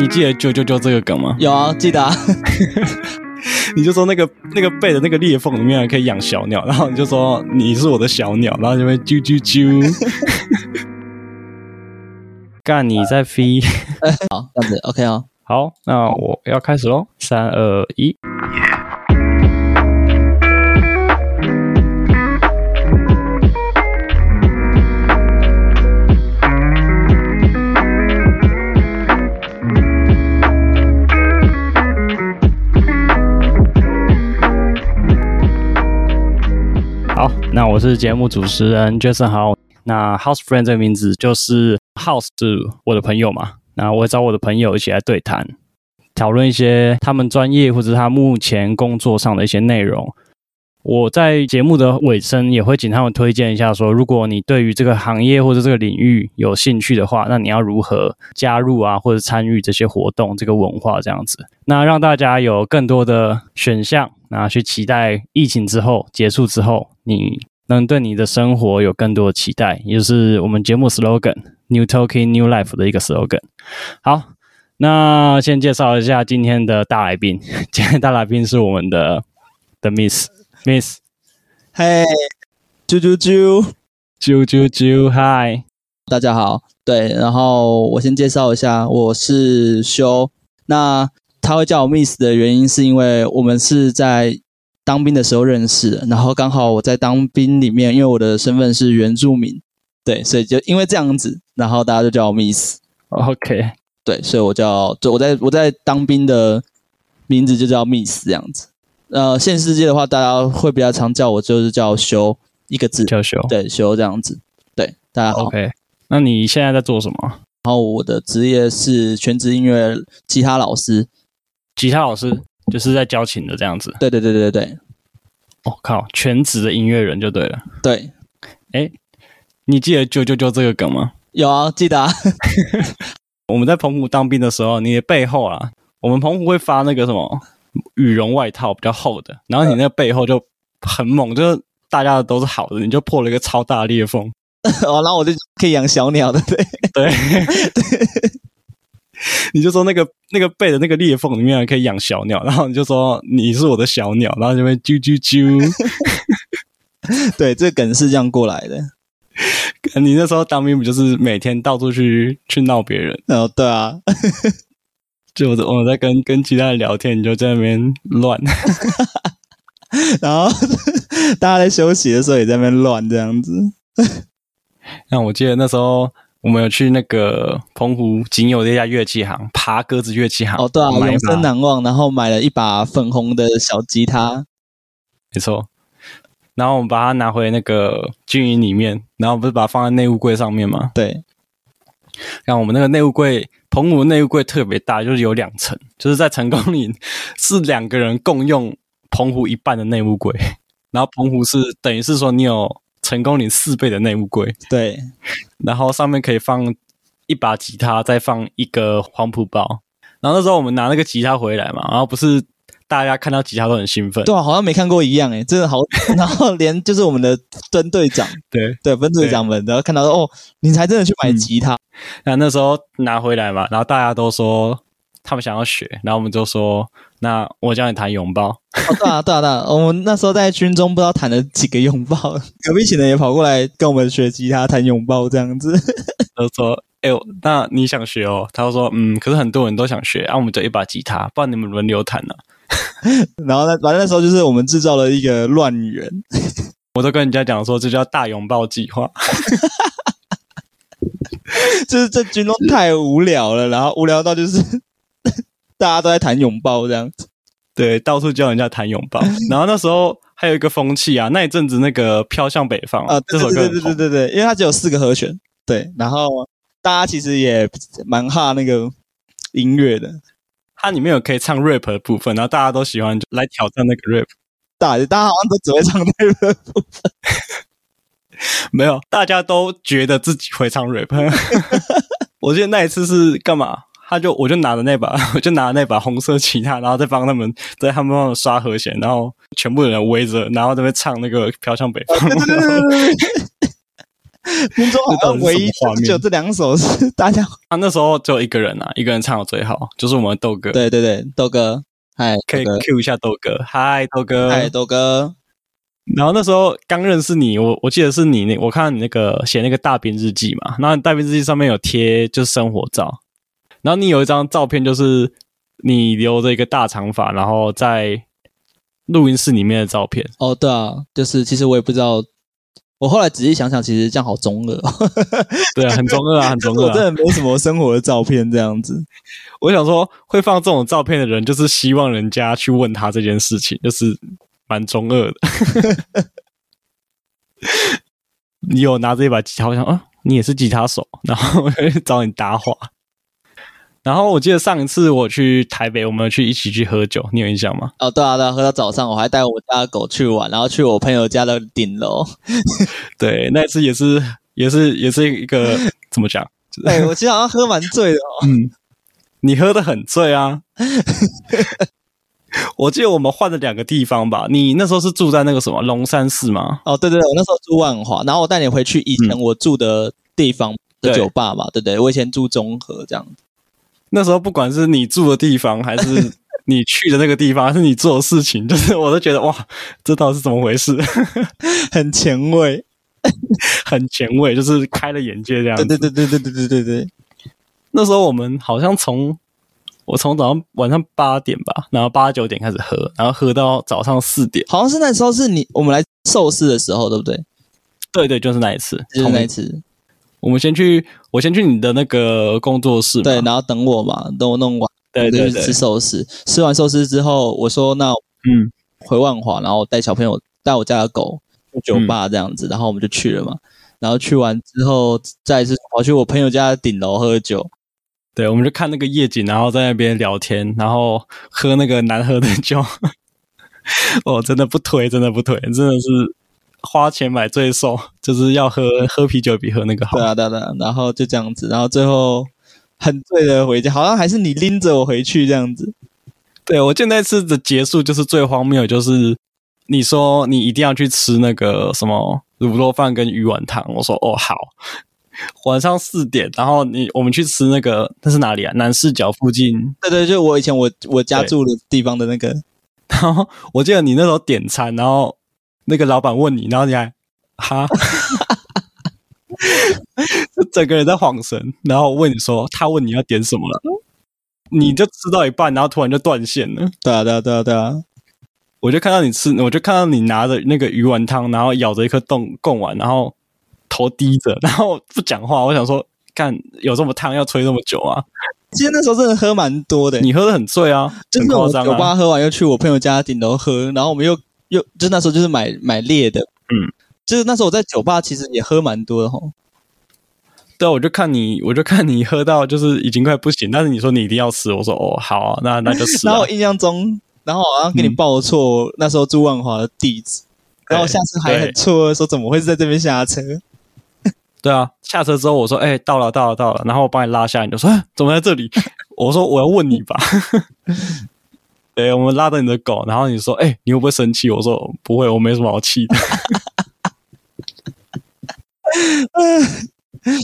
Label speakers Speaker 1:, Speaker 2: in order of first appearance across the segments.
Speaker 1: 你记得啾啾啾这个梗吗？
Speaker 2: 有啊，记得啊。
Speaker 1: 你就说那个那个背的那个裂缝里面还可以养小鸟，然后你就说你是我的小鸟，然后就会啾啾啾。干你在飞？
Speaker 2: 好，这样子 OK 哦。
Speaker 1: 好，那我要开始喽，三二一。那我是节目主持人 Jason 好。那 House Friend 这个名字就是 House 是我的朋友嘛，那我会找我的朋友一起来对谈，讨论一些他们专业或者他目前工作上的一些内容。我在节目的尾声也会请他们推荐一下，说如果你对于这个行业或者这个领域有兴趣的话，那你要如何加入啊，或者参与这些活动、这个文化这样子，那让大家有更多的选项。那去期待疫情之后结束之后，你能对你的生活有更多的期待，也就是我们节目 slogan “New Talking New Life” 的一个 slogan。好，那先介绍一下今天的大来宾。今天大来宾是我们的的 Miss Miss，
Speaker 2: 嘿，啾啾啾
Speaker 1: 啾啾啾，嗨，
Speaker 2: 大家好。对，然后我先介绍一下，我是修。那他会叫我 Miss 的原因，是因为我们是在当兵的时候认识的，然后刚好我在当兵里面，因为我的身份是原住民，对，所以就因为这样子，然后大家就叫我 Miss。
Speaker 1: OK，
Speaker 2: 对，所以我叫，就我在我在当兵的名字就叫 Miss 这样子。呃，现实世界的话，大家会比较常叫我就是叫修一个字，
Speaker 1: 叫修，
Speaker 2: 对，修这样子。对，大家好。
Speaker 1: OK，那你现在在做什么？
Speaker 2: 然后我的职业是全职音乐吉他老师。
Speaker 1: 吉他老师就是在教琴的这样子。
Speaker 2: 对对对对对。
Speaker 1: 我、哦、靠，全职的音乐人就对了。
Speaker 2: 对。
Speaker 1: 哎，你记得啾啾啾这个梗吗？
Speaker 2: 有啊，记得啊。
Speaker 1: 我们在澎湖当兵的时候，你的背后啊，我们澎湖会发那个什么羽绒外套，比较厚的，然后你那个背后就很猛，就是大家的都是好的，你就破了一个超大的裂缝。
Speaker 2: 哦，然后我就可以养小鸟的，对
Speaker 1: 对。对 你就说那个那个背的那个裂缝里面还可以养小鸟，然后你就说你是我的小鸟，然后就会啾啾啾。
Speaker 2: 对，这梗是这样过来的。
Speaker 1: 你那时候当兵不就是每天到处去去闹别人？
Speaker 2: 哦，对啊。
Speaker 1: 就我我在跟跟其他人聊天，你就在那边乱。
Speaker 2: 然后大家在休息的时候也在那边乱，这样子。
Speaker 1: 那我记得那时候。我们有去那个澎湖仅有的一家乐器行，爬鸽子乐器行。
Speaker 2: 哦，对啊，永生难忘。然后买了一把粉红的小吉他，
Speaker 1: 没错。然后我们把它拿回那个军营里面，然后不是把它放在内务柜上面吗？
Speaker 2: 对。
Speaker 1: 然后我们那个内务柜，澎湖的内务柜特别大，就是有两层，就是在成功岭是两个人共用澎湖一半的内务柜，然后澎湖是等于是说你有。成功岭四倍的内务柜，
Speaker 2: 对，
Speaker 1: 然后上面可以放一把吉他，再放一个黄埔包。然后那时候我们拿那个吉他回来嘛，然后不是大家看到吉他都很兴奋，
Speaker 2: 对啊，好像没看过一样诶，真的好。然后连就是我们的分队长，
Speaker 1: 对
Speaker 2: 对，分队长们，然后看到说哦，你才真的去买吉他。
Speaker 1: 那、嗯、那时候拿回来嘛，然后大家都说他们想要学，然后我们就说。那我教你弹拥抱。
Speaker 2: 哦，对啊，对啊，对啊，我们那时候在军中不知道弹了几个拥抱，隔壁寝的也跑过来跟我们学吉他弹拥抱这样子。
Speaker 1: 他说：“哎呦，那你想学哦？”他就说：“嗯，可是很多人都想学，啊，我们就一把吉他，不然你们轮流弹呢。”
Speaker 2: 然后呢，反正那时候就是我们制造了一个乱源。
Speaker 1: 我都跟人家讲说，这叫大拥抱计划。
Speaker 2: 就是这军中太无聊了，然后无聊到就是。大家都在谈拥抱这样子，
Speaker 1: 对，到处教人家谈拥抱。然后那时候还有一个风气啊，那一阵子那个飘向北方
Speaker 2: 啊，这首歌对对对对对，因为它只有四个和弦，对。然后大家其实也蛮哈那个音乐的，
Speaker 1: 它里面有可以唱 rap 的部分，然后大家都喜欢来挑战那个 rap。
Speaker 2: 大大家好像都只会唱 rap 的部分，
Speaker 1: 没有，大家都觉得自己会唱 rap。我记得那一次是干嘛？他就我就拿着那把，我就拿着那把红色吉他，然后再帮他们在他们帮我刷和弦，然后全部的人围着，然后在那边唱那个飘向北方。
Speaker 2: 听说好像唯一就这两首是大家，
Speaker 1: 啊，那时候只有一个人啊，一个人唱的最好，就是我们豆哥。
Speaker 2: 对对对，豆哥，嗨，
Speaker 1: 可以 Q 一下豆哥，嗨，豆哥，
Speaker 2: 嗨，豆哥。
Speaker 1: 然后那时候刚认识你，我我记得是你那，我看到你那个写那个大兵日记嘛，然后大兵日记上面有贴就是生活照，然后你有一张照片就是你留着一个大长发，然后在录音室里面的照片。
Speaker 2: 哦，对啊，就是其实我也不知道，我后来仔细想想，其实这样好中二。
Speaker 1: 对啊，很中二啊，很 中二啊。
Speaker 2: 我真的没什么生活的照片这样子。
Speaker 1: 我想说，会放这种照片的人，就是希望人家去问他这件事情，就是。蛮中二的，你有拿着一把吉他，我想啊，你也是吉他手，然后找你搭话。然后我记得上一次我去台北，我们去一起去喝酒，你有印象吗？
Speaker 2: 哦，对啊，对啊，喝到早上，我还带我家的狗去玩，然后去我朋友家的顶楼。
Speaker 1: 对，那次也是，也是，也是一个怎么讲？
Speaker 2: 哎，我记得好像喝蛮醉的哦。
Speaker 1: 嗯，你喝的很醉啊。我记得我们换了两个地方吧？你那时候是住在那个什么龙山寺吗？
Speaker 2: 哦，对对对，我那时候住万华，然后我带你回去以前我住的地方的酒吧嘛，嗯、对，对对，我以前住中和这样。
Speaker 1: 那时候不管是你住的地方，还是 你去的那个地方，还是你做的事情，就是我都觉得哇，这到底是怎么回事？
Speaker 2: 很前卫，
Speaker 1: 很前卫，就是开了眼界这样子。
Speaker 2: 对对对对对对对对，
Speaker 1: 那时候我们好像从。我从早上晚上八点吧，然后八九点开始喝，然后喝到早上四点，
Speaker 2: 好像是那时候是你我们来寿司的时候，对不对？
Speaker 1: 对对，就是那一次，
Speaker 2: 就是那一次。
Speaker 1: 我们先去，我先去你的那个工作室，
Speaker 2: 对，然后等我嘛，等我弄完，
Speaker 1: 对对
Speaker 2: 对，吃寿司。吃完寿司之后，我说那
Speaker 1: 嗯，
Speaker 2: 回万华，然后带小朋友带我家的狗去酒吧这样子，然后我们就去了嘛。然后去完之后，再一次跑去我朋友家的顶楼喝酒。
Speaker 1: 对，我们就看那个夜景，然后在那边聊天，然后喝那个难喝的酒。哦，真的不推，真的不推，真的是花钱买罪受，就是要喝喝啤酒比喝那个好。
Speaker 2: 对啊，对啊，对啊。然后就这样子，然后最后很醉的回家，好像还是你拎着我回去这样子。
Speaker 1: 对，我记得那次的结束就是最荒谬，就是你说你一定要去吃那个什么卤肉饭跟鱼丸汤，我说哦好。晚上四点，然后你我们去吃那个，那是哪里啊？南市角附近。
Speaker 2: 对对，就我以前我我家住的地方的那个。
Speaker 1: 然后我记得你那时候点餐，然后那个老板问你，然后你还哈，就 整个人在晃神，然后问你说，他问你要点什么了，你就吃到一半，然后突然就断线了。
Speaker 2: 对啊对啊对啊对啊，
Speaker 1: 我就看到你吃，我就看到你拿着那个鱼丸汤，然后咬着一颗冻贡丸，然后。头低着，然后不讲话。我想说，干有这么烫，要吹这么久啊？
Speaker 2: 其实那时候真的喝蛮多的，
Speaker 1: 你喝的很醉啊，
Speaker 2: 就是我酒吧喝完又去我朋友家顶楼喝，然后我们又又就那时候就是买买烈的，
Speaker 1: 嗯，
Speaker 2: 就是那时候我在酒吧其实也喝蛮多的吼。
Speaker 1: 对啊，我就看你，我就看你喝到就是已经快不行，但是你说你一定要吃，我说哦好啊，那那就吃。
Speaker 2: 然后我印象中，然后好像给你报错、嗯、那时候朱万华的地址，然后下次还很错说怎么会是在这边下车。
Speaker 1: 对啊，下车之后我说：“哎、欸，到了，到了，到了。”然后我帮你拉下，你就说：“哎，怎么在这里？” 我说：“我要问你吧。”对，我们拉着你的狗，然后你说：“哎、欸，你会不会生气？”我说：“不会，我没什么好气的。”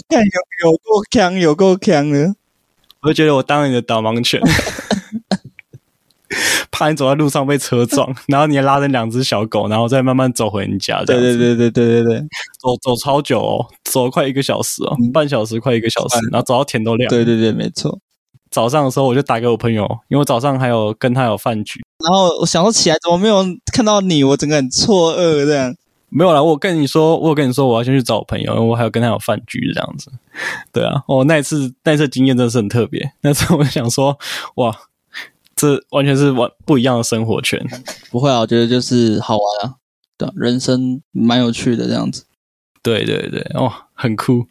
Speaker 2: 看有有够强，有够强的，
Speaker 1: 我就觉得我当了你的导盲犬。怕你走在路上被车撞，然后你还拉着两只小狗，然后再慢慢走回你家。对
Speaker 2: 对对对对对对，
Speaker 1: 走走超久哦，走了快一个小时哦，嗯、半小时快一个小时，然后走到天都亮。
Speaker 2: 对对对，没错。
Speaker 1: 早上的时候我就打给我朋友，因为我早上还有跟他有饭局，
Speaker 2: 然后我想说起来怎么没有看到你，我整个很错愕这样。
Speaker 1: 没有啦，我跟你说，我跟你说，我要先去找我朋友，因为我还有跟他有饭局这样子。对啊，哦，那一次那一次经验真的是很特别。那次我想说，哇。这完全是完不一样的生活圈，
Speaker 2: 不会啊，我觉得就是好玩啊，对，人生蛮有趣的这样子。
Speaker 1: 对对对，哦，很酷。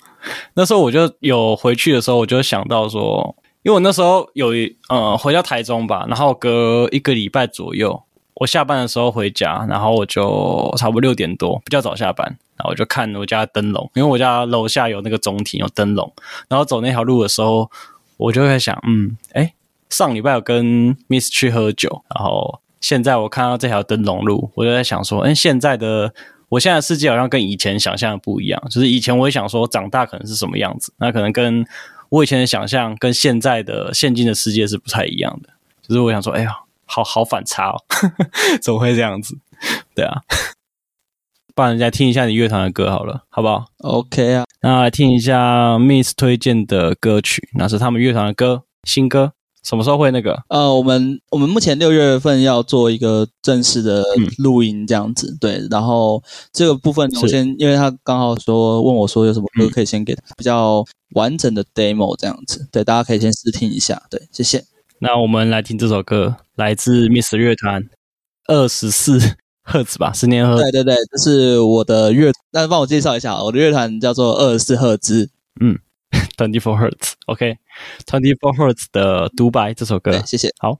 Speaker 1: 那时候我就有回去的时候，我就想到说，因为我那时候有一呃回到台中吧，然后隔一个礼拜左右，我下班的时候回家，然后我就差不多六点多，比较早下班，然后我就看我家灯笼，因为我家楼下有那个中庭有灯笼，然后走那条路的时候，我就会想，嗯，哎。上礼拜有跟 Miss 去喝酒，然后现在我看到这条灯笼路，我就在想说，哎，现在的
Speaker 3: 我现在的世界好像跟以前想象的不一样。就是以前我会想说长大可能是什么样子，那可能跟我以前的想象跟现在的现今的世界是不太一样的。就是我想说，哎呀，好好反差哦，怎么会这样子？对啊，帮人家听一下你乐团的歌好了，好不好
Speaker 2: ？OK 啊，
Speaker 3: 那来听一下 Miss 推荐的歌曲，那是他们乐团的歌，新歌。什么时候会那个？
Speaker 2: 呃，我们我们目前六月份要做一个正式的录音，这样子、嗯。对，然后这个部分我先，因为他刚好说问我说有什么歌可以先给他比较完整的 demo 这样子。对，大家可以先试听一下。对，谢谢。
Speaker 3: 那我们来听这首歌，来自 Miss 乐团，二十四赫兹吧，十年赫兹。
Speaker 2: 对对对，这是我的乐，那帮我介绍一下，我的乐团叫做二十四赫兹。嗯。
Speaker 3: Twenty Four Hertz，OK，Twenty Four Hertz 的独白这首歌，
Speaker 2: 谢谢。
Speaker 3: 好。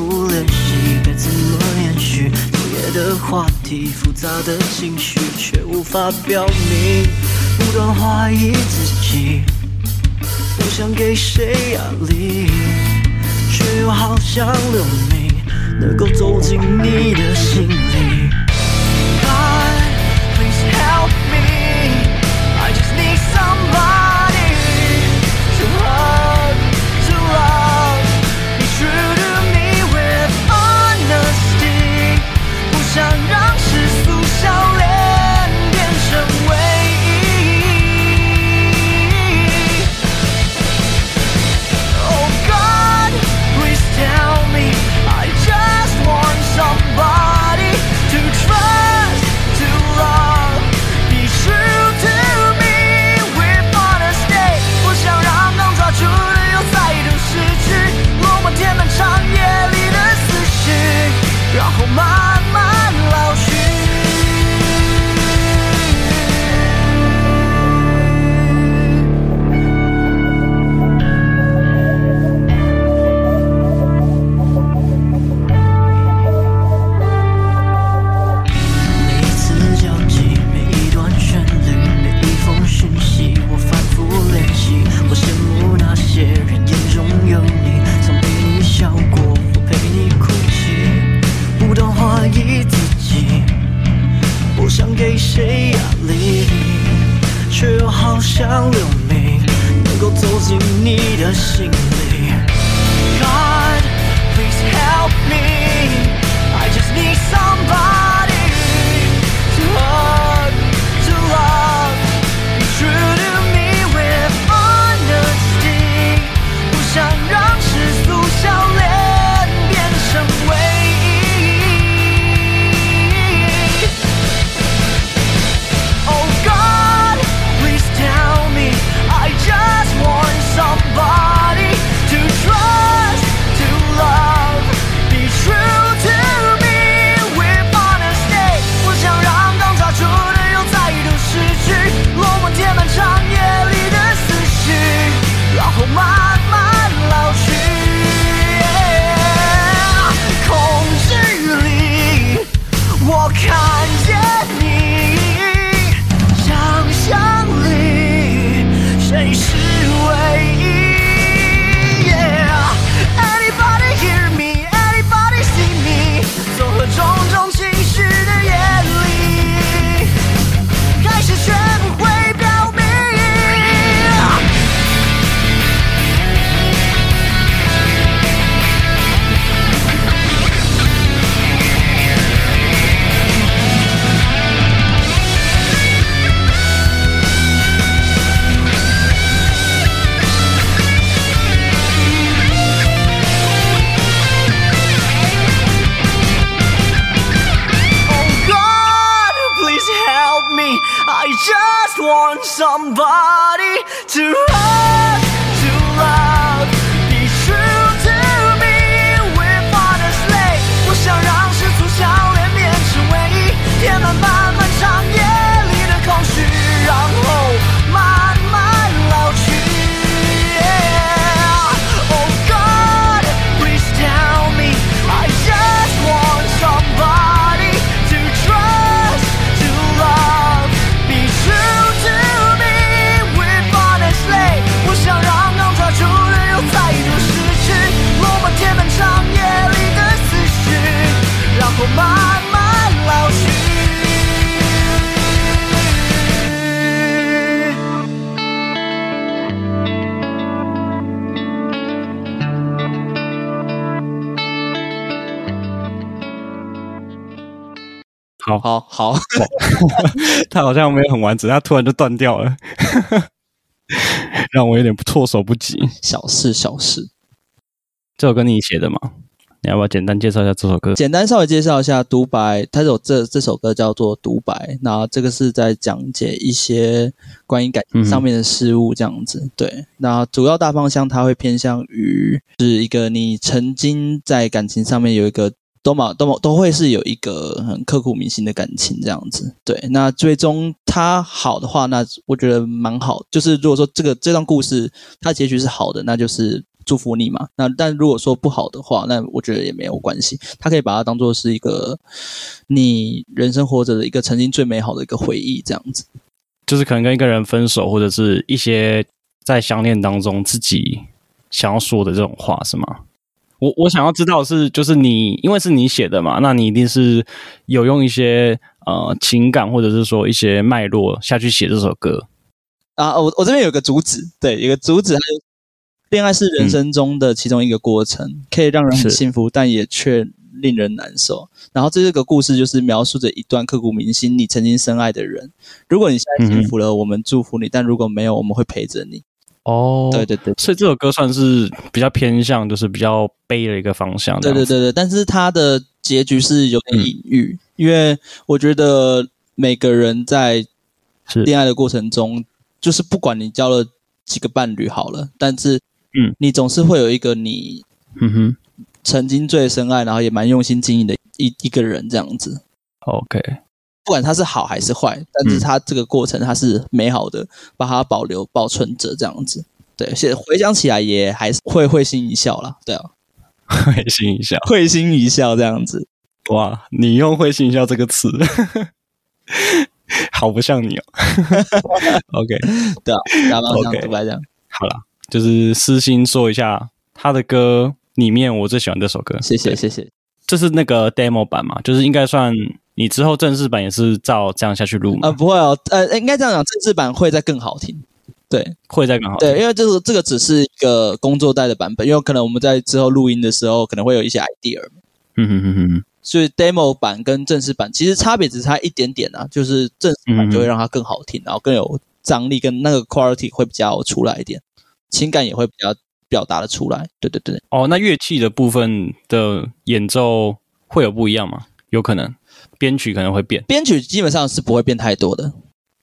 Speaker 3: 不联系该怎么延续。昨夜的话题，复杂的情绪，却无法表明，不断怀疑自己。不想给谁压力，却又好想留名，能够走进你的心里。你的心里 somebody to
Speaker 1: 好，
Speaker 2: 好好，
Speaker 1: 他好像没有很完整，他突然就断掉了，让我有点措手不及。
Speaker 2: 小事小事。
Speaker 1: 这首歌你写的吗？你要不要简单介绍一下这首歌？
Speaker 2: 简单稍微介绍一下《独白》，它有这这首歌叫做《独白》，那这个是在讲解一些关于感情上面的事物，这样子。嗯、对，那主要大方向它会偏向于是一个你曾经在感情上面有一个。都嘛都嘛都会是有一个很刻骨铭心的感情这样子，对。那最终他好的话，那我觉得蛮好。就是如果说这个这段故事它结局是好的，那就是祝福你嘛。那但如果说不好的话，那我觉得也没有关系。他可以把它当做是一个你人生活着的一个曾经最美好的一个回忆这样子。
Speaker 1: 就是可能跟一个人分手，或者是一些在相恋当中自己想要说的这种话，是吗？我我想要知道是，就是你，因为是你写的嘛，那你一定是有用一些呃情感，或者是说一些脉络下去写这首歌
Speaker 2: 啊。我我这边有个主旨，对，有个主旨，恋爱是人生中的其中一个过程，嗯、可以让人很幸福，但也却令人难受。然后这个故事就是描述着一段刻骨铭心，你曾经深爱的人。如果你现在幸福了，嗯、我们祝福你；但如果没有，我们会陪着你。
Speaker 1: 哦，
Speaker 2: 对对对，
Speaker 1: 所以这首歌算是比较偏向，就是比较悲的一个方向。
Speaker 2: 对对对对，但是它的结局是有点隐喻，嗯、因为我觉得每个人在恋爱的过程中，是就是不管你交了几个伴侣好了，但是嗯，你总是会有一个你嗯哼曾经最深爱，然后也蛮用心经营的一一个人这样子。
Speaker 1: OK。
Speaker 2: 不管它是好还是坏，但是它这个过程它是美好的，把它保留保存着这样子。对，现在回想起来也还是会会心一笑啦。对啊，
Speaker 1: 会心一笑，
Speaker 2: 会心一笑这样子。
Speaker 1: 哇，你用“会心一笑”这个词，好不像你哦。OK，
Speaker 2: 对啊，大方向独白这样。
Speaker 1: 好了，就是私心说一下他的歌里面，我最喜欢这首歌。
Speaker 2: 谢谢谢谢。
Speaker 1: 这是那个 demo 版嘛，就是应该算。你之后正式版也是照这样下去录吗？
Speaker 2: 呃，不会哦，呃，应该这样讲，正式版会再更好听。对，
Speaker 1: 会再更好听。
Speaker 2: 对，因为这个这个只是一个工作带的版本，因为可能我们在之后录音的时候可能会有一些 idea。
Speaker 1: 嗯哼哼哼。
Speaker 2: 所以 demo 版跟正式版其实差别只差一点点啊，就是正式版就会让它更好听，嗯、然后更有张力，跟那个 quality 会比较出来一点，情感也会比较表达的出来。对对对。
Speaker 1: 哦，那乐器的部分的演奏会有不一样吗？有可能。编曲可能会变，
Speaker 2: 编曲基本上是不会变太多的，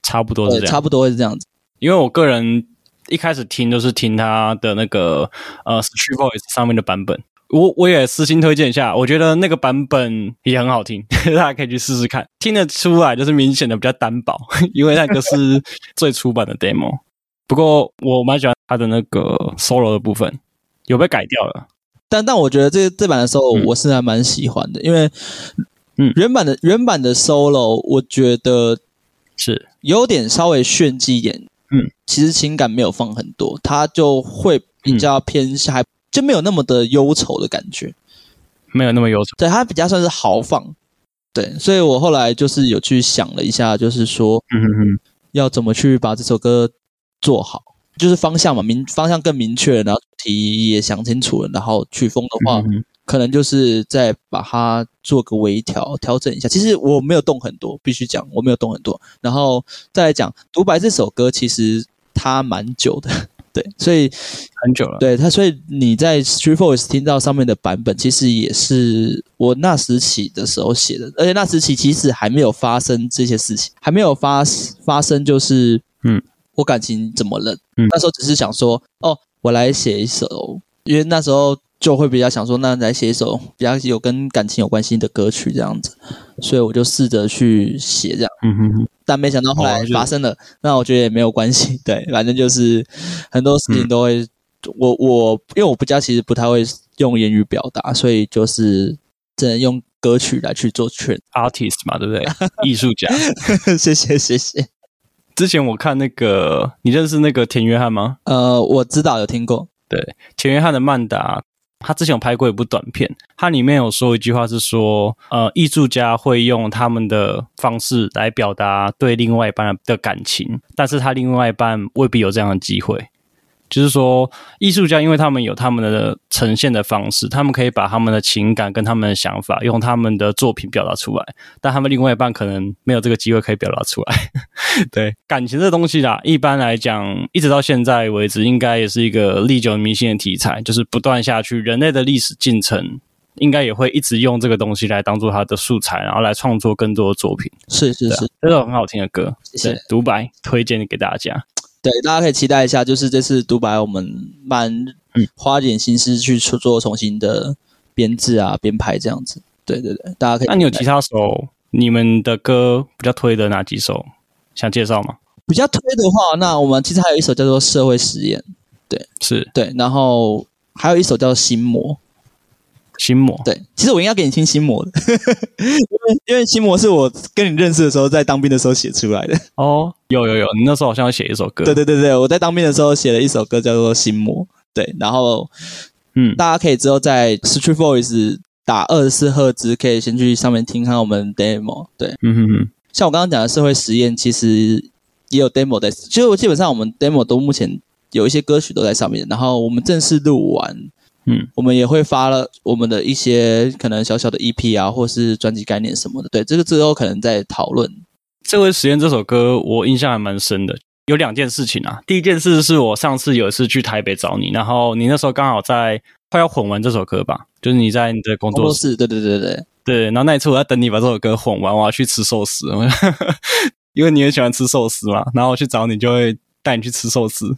Speaker 1: 差不多是这样，
Speaker 2: 差不多会是这样子。
Speaker 1: 因为我个人一开始听都是听他的那个呃 StreetVoice 上面的版本，我我也私心推荐一下，我觉得那个版本也很好听，大家可以去试试看，听得出来就是明显的比较单薄，因为那个是最初版的 demo。不过我蛮喜欢他的那个 solo 的部分，有被改掉了，
Speaker 2: 但但我觉得这这版的 solo 我是还蛮喜欢的，嗯、因为。嗯，原版的原版的 solo，我觉得是有点稍微炫技一点。嗯，其实情感没有放很多，它就会比较偏向，嗯、就没有那么的忧愁的感觉，
Speaker 1: 没有那么忧愁。
Speaker 2: 对，它比较算是豪放。对，所以我后来就是有去想了一下，就是说，嗯哼哼，要怎么去把这首歌做好，就是方向嘛，明方向更明确，然后主题也想清楚了，然后曲风的话。可能就是再把它做个微调，调整一下。其实我没有动很多，必须讲我没有动很多。然后再来讲独白这首歌，其实它蛮久的，对，所以
Speaker 1: 很久了。
Speaker 2: 对它，所以你在 StreetVoice 听到上面的版本，其实也是我那时起的时候写的，而且那时起其实还没有发生这些事情，还没有发发生，就是嗯，我感情怎么了？嗯，那时候只是想说，哦，我来写一首，因为那时候就会比较想说，那来写一首比较有跟感情有关系的歌曲这样子，所以我就试着去写这样，嗯哼哼，但没想到后来发生了，哦，那我觉得也没有关系，对，反正就是很多事情都会，嗯，我我因为我不家其实不太会用言语表达，所以就是。只能用歌曲来去做劝
Speaker 1: artist 嘛，对不对？艺术家，
Speaker 2: 谢谢谢谢。
Speaker 1: 之前我看那个，你认识那个田约翰吗？
Speaker 2: 呃，我知道，有听过。
Speaker 1: 对，田约翰的曼达，他之前有拍过一部短片，他里面有说一句话是说，呃，艺术家会用他们的方式来表达对另外一半的感情，但是他另外一半未必有这样的机会。就是说，艺术家因为他们有他们的呈现的方式，他们可以把他们的情感跟他们的想法用他们的作品表达出来，但他们另外一半可能没有这个机会可以表达出来。对，感情这东西啦，一般来讲，一直到现在为止，应该也是一个历久弥新的题材，就是不断下去，人类的历史进程应该也会一直用这个东西来当做它的素材，然后来创作更多的作品。
Speaker 2: 是是是，
Speaker 1: 这首很好听的歌，
Speaker 2: 谢谢。
Speaker 1: 对，独白推荐给大家。
Speaker 2: 对，大家可以期待一下，就是这次独白，我们蛮花点心思去做重新的编制啊、编排这样子。对对对，大家可以。
Speaker 1: 那你有其他首你们的歌比较推的哪几首想介绍吗？
Speaker 2: 比较推的话，那我们其实还有一首叫做《社会实验》，对，
Speaker 1: 是
Speaker 2: 对，然后还有一首叫《心魔》。
Speaker 1: 心魔，
Speaker 2: 对，其实我应该给你听心魔的，因为因为心魔是我跟你认识的时候，在当兵的时候写出来的。
Speaker 1: 哦，有有有，你那时候好像要写一首歌。
Speaker 2: 对对对对，我在当兵的时候写了一首歌，叫做《心魔》。对，然后嗯，大家可以之后在 Street Voice 打二十四赫兹，可以先去上面听看我们 demo。对，嗯哼哼，像我刚刚讲的社会实验，其实也有 demo 在，其实我基本上我们 demo 都目前有一些歌曲都在上面，然后我们正式录完。嗯，我们也会发了我们的一些可能小小的 EP 啊，或是专辑概念什么的。对，这个之后可能再讨论。
Speaker 1: 这回实验这首歌，我印象还蛮深的。有两件事情啊，第一件事是我上次有一次去台北找你，然后你那时候刚好在快要混完这首歌吧，就是你在你的工作室。
Speaker 2: 对对对对
Speaker 1: 对。然后那一次我在等你把这首歌混完，我要去吃寿司，因为你很喜欢吃寿司嘛。然后我去找你，就会带你去吃寿司。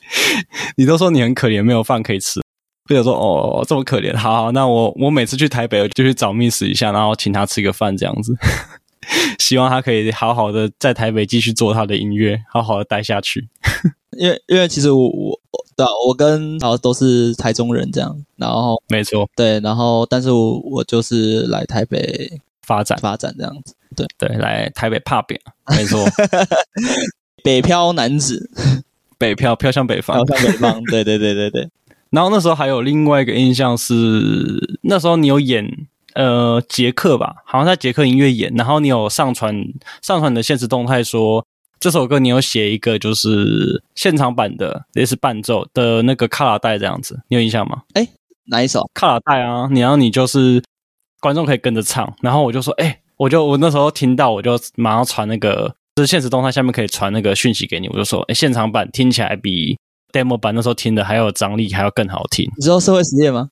Speaker 1: 你都说你很可怜，没有饭可以吃。或者说哦，这么可怜，好好，那我我每次去台北我就去找 Miss 一下，然后请他吃个饭这样子，希望他可以好好的在台北继续做他的音乐，好好的待下去。
Speaker 2: 因为因为其实我我对我跟老都是台中人这样，然后
Speaker 1: 没错，
Speaker 2: 对，然后但是我我就是来台北
Speaker 1: 发展。
Speaker 2: 发展这样子，对。
Speaker 1: 对，来台北怕扁，没错，
Speaker 2: 北漂男子，
Speaker 1: 北漂飘向北方，
Speaker 2: 飘向北方，对对对对对。
Speaker 1: 然后那时候还有另外一个印象是，那时候你有演呃杰克吧，好像在杰克音乐演，然后你有上传上传你的现实动态说这首歌你有写一个就是现场版的也是伴奏的那个卡拉带这样子，你有印象吗？
Speaker 2: 哎，哪一首？
Speaker 1: 卡拉带啊，然后你就是观众可以跟着唱，然后我就说，哎，我就我那时候听到我就马上传那个就是现实动态下面可以传那个讯息给你，我就说，哎，现场版听起来比。Demo 版那时候听的还有张力，还要更好听。
Speaker 2: 你知道社会实验吗？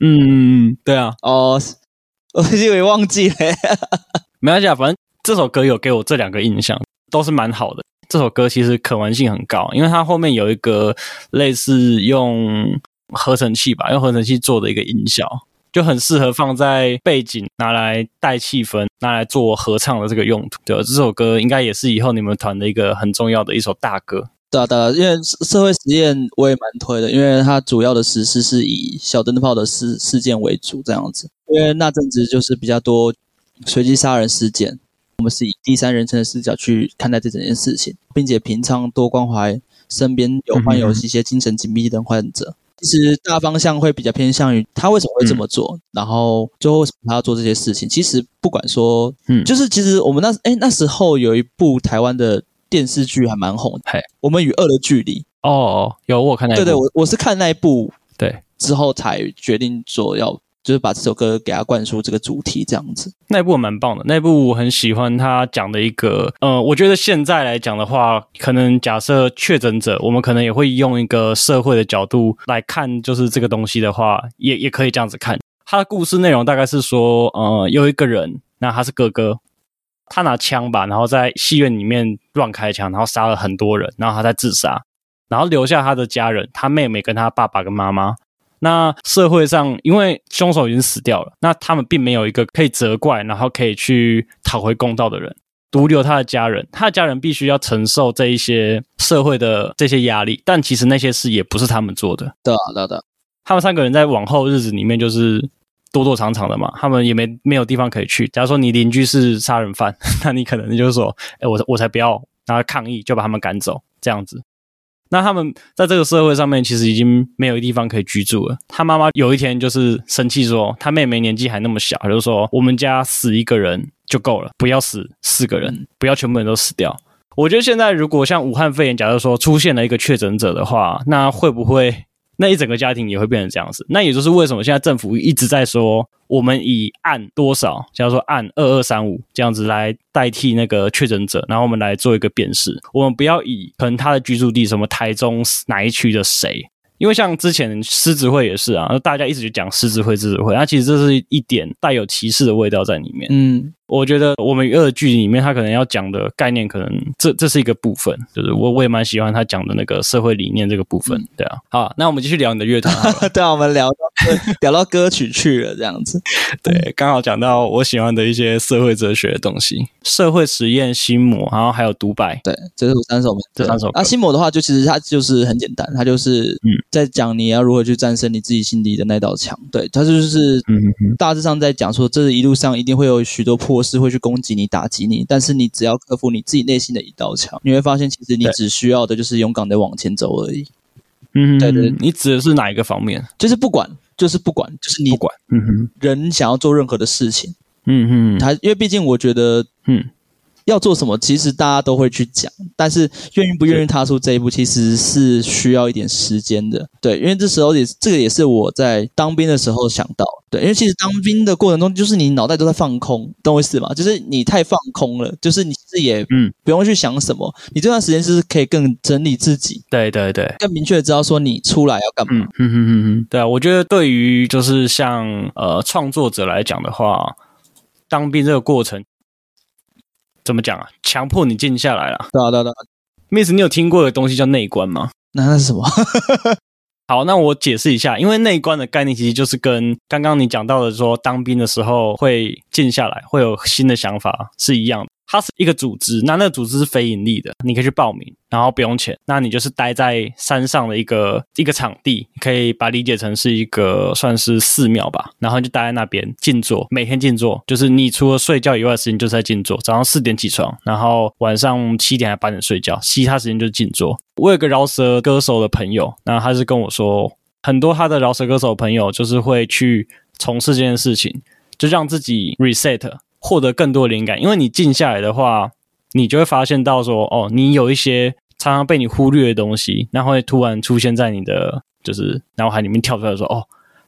Speaker 1: 嗯，对啊。
Speaker 2: 哦，我以为忘记了。
Speaker 1: 没关系啊，反正这首歌有给我这两个印象，都是蛮好的。这首歌其实可玩性很高，因为它后面有一个类似用合成器吧，用合成器做的一个音效，就很适合放在背景拿来带气氛，拿来做合唱的这个用途。对，这首歌应该也是以后你们团的一个很重要的一首大歌。
Speaker 2: 对啊，对啊，因为社会实验我也蛮推的，因为它主要的实施是以小灯泡的事事件为主这样子。因为那阵子就是比较多随机杀人事件，我们是以第三人称的视角去看待这整件事情，并且平常多关怀身边有患有一些精神疾病的患者。嗯、其实大方向会比较偏向于他为什么会这么做，嗯、然后最后为什么他要做这些事情。其实不管说，嗯，就是其实我们那哎那时候有一部台湾的。电视剧还蛮红的，嘿，我们与恶的距离。
Speaker 1: 哦，有我看那部，
Speaker 2: 对对，我我是看那一部，
Speaker 1: 对，
Speaker 2: 之后才决定说要就是把这首歌给他灌输这个主题这样子。
Speaker 1: 那一部蛮棒的，那一部我很喜欢他讲的一个，呃，我觉得现在来讲的话，可能假设确诊者，我们可能也会用一个社会的角度来看，就是这个东西的话，也也可以这样子看。他的故事内容大概是说，呃，有一个人，那他是哥哥，他拿枪吧，然后在戏院里面乱开枪，然后杀了很多人，然后他在自杀，然后留下他的家人，他妹妹跟他爸爸跟妈妈。那社会上，因为凶手已经死掉了，那他们并没有一个可以责怪，然后可以去讨回公道的人，独留他的家人，他的家人必须要承受这一些社会的这些压力，但其实那些事也不是他们做的。
Speaker 2: 对啊，对的。
Speaker 1: 他们三个人在往后日子里面就是躲躲藏藏的嘛，他们也没没有地方可以去。假如说你邻居是杀人犯，那你可能就是说，哎，我我才不要，然后抗议就把他们赶走，这样子。那他们在这个社会上面，其实已经没有地方可以居住了。他妈妈有一天就是生气说，他妹妹年纪还那么小，就说我们家死一个人就够了，不要死四个人，不要全部人都死掉。我觉得现在如果像武汉肺炎，假如说出现了一个确诊者的话，那会不会？那一整个家庭也会变成这样子，那也就是为什么现在政府一直在说，我们以按多少，假如说按二二三五这样子来代替那个确诊者，然后我们来做一个辨识，我们不要以可能他的居住地什么台中哪一区的谁。因为像之前狮子会也是啊，大家一直就讲狮子会、狮子会，那其实这是一点带有歧视的味道在里面。
Speaker 2: 嗯，
Speaker 1: 我觉得我们与恶的距离里面，他可能要讲的概念，可能这这是一个部分，就是我我也蛮喜欢他讲的那个社会理念这个部分。对啊，好，那我们继续聊你的乐团。
Speaker 2: 对啊，我们聊到 聊到歌曲去了，这样子。
Speaker 1: 对，刚好讲到我喜欢的一些社会哲学的东西，社会实验、心魔，然后还有独白。
Speaker 2: 对，这是我三首，
Speaker 1: 这三首。
Speaker 2: 啊，心魔的话，就其实它就是很简单，它就是嗯。在讲你要如何去战胜你自己心里的那道墙，对，它就是大致上在讲说，这一路上一定会有许多破事会去攻击你、打击你，但是你只要克服你自己内心的一道墙，你会发现其实你只需要的就是勇敢的往前走而已。
Speaker 1: 嗯，对对，你指的是哪一个方面？
Speaker 2: 就是不管，就是不管，就是你
Speaker 1: 不管，嗯哼，
Speaker 2: 人想要做任何的事情，
Speaker 1: 嗯哼，
Speaker 2: 他因为毕竟我觉得，嗯。要做什么，其实大家都会去讲，但是愿意不愿意踏出这一步，其实是需要一点时间的。对，因为这时候也这个也是我在当兵的时候想到，对，因为其实当兵的过程中，就是你脑袋都在放空，懂我意思吗？就是你太放空了，就是你是也嗯不用去想什么，嗯、你这段时间是可以更整理自己，
Speaker 1: 对对对，
Speaker 2: 更明确的知道说你出来要干嘛。
Speaker 1: 嗯嗯嗯嗯，对啊，我觉得对于就是像呃创作者来讲的话，当兵这个过程。怎么讲啊？强迫你静下来了。
Speaker 2: 对啊，对啊，对啊。
Speaker 1: Miss，你有听过的东西叫内观吗？
Speaker 2: 那那是什么？
Speaker 1: 好，那我解释一下，因为内观的概念其实就是跟刚刚你讲到的说，当兵的时候会静下来，会有新的想法是一样的。它是一个组织，那那个组织是非盈利的，你可以去报名，然后不用钱。那你就是待在山上的一个一个场地，可以把理解成是一个算是寺庙吧，然后就待在那边静坐，每天静坐，就是你除了睡觉以外的时间就是在静坐。早上四点起床，然后晚上七点还八点睡觉，其他时间就是静坐。我有个饶舌歌手的朋友，那他是跟我说，很多他的饶舌歌手朋友就是会去从事这件事情，就让自己 reset。获得更多灵感，因为你静下来的话，你就会发现到说，哦，你有一些常常被你忽略的东西，然后会突然出现在你的就是脑海里面跳出来说，哦，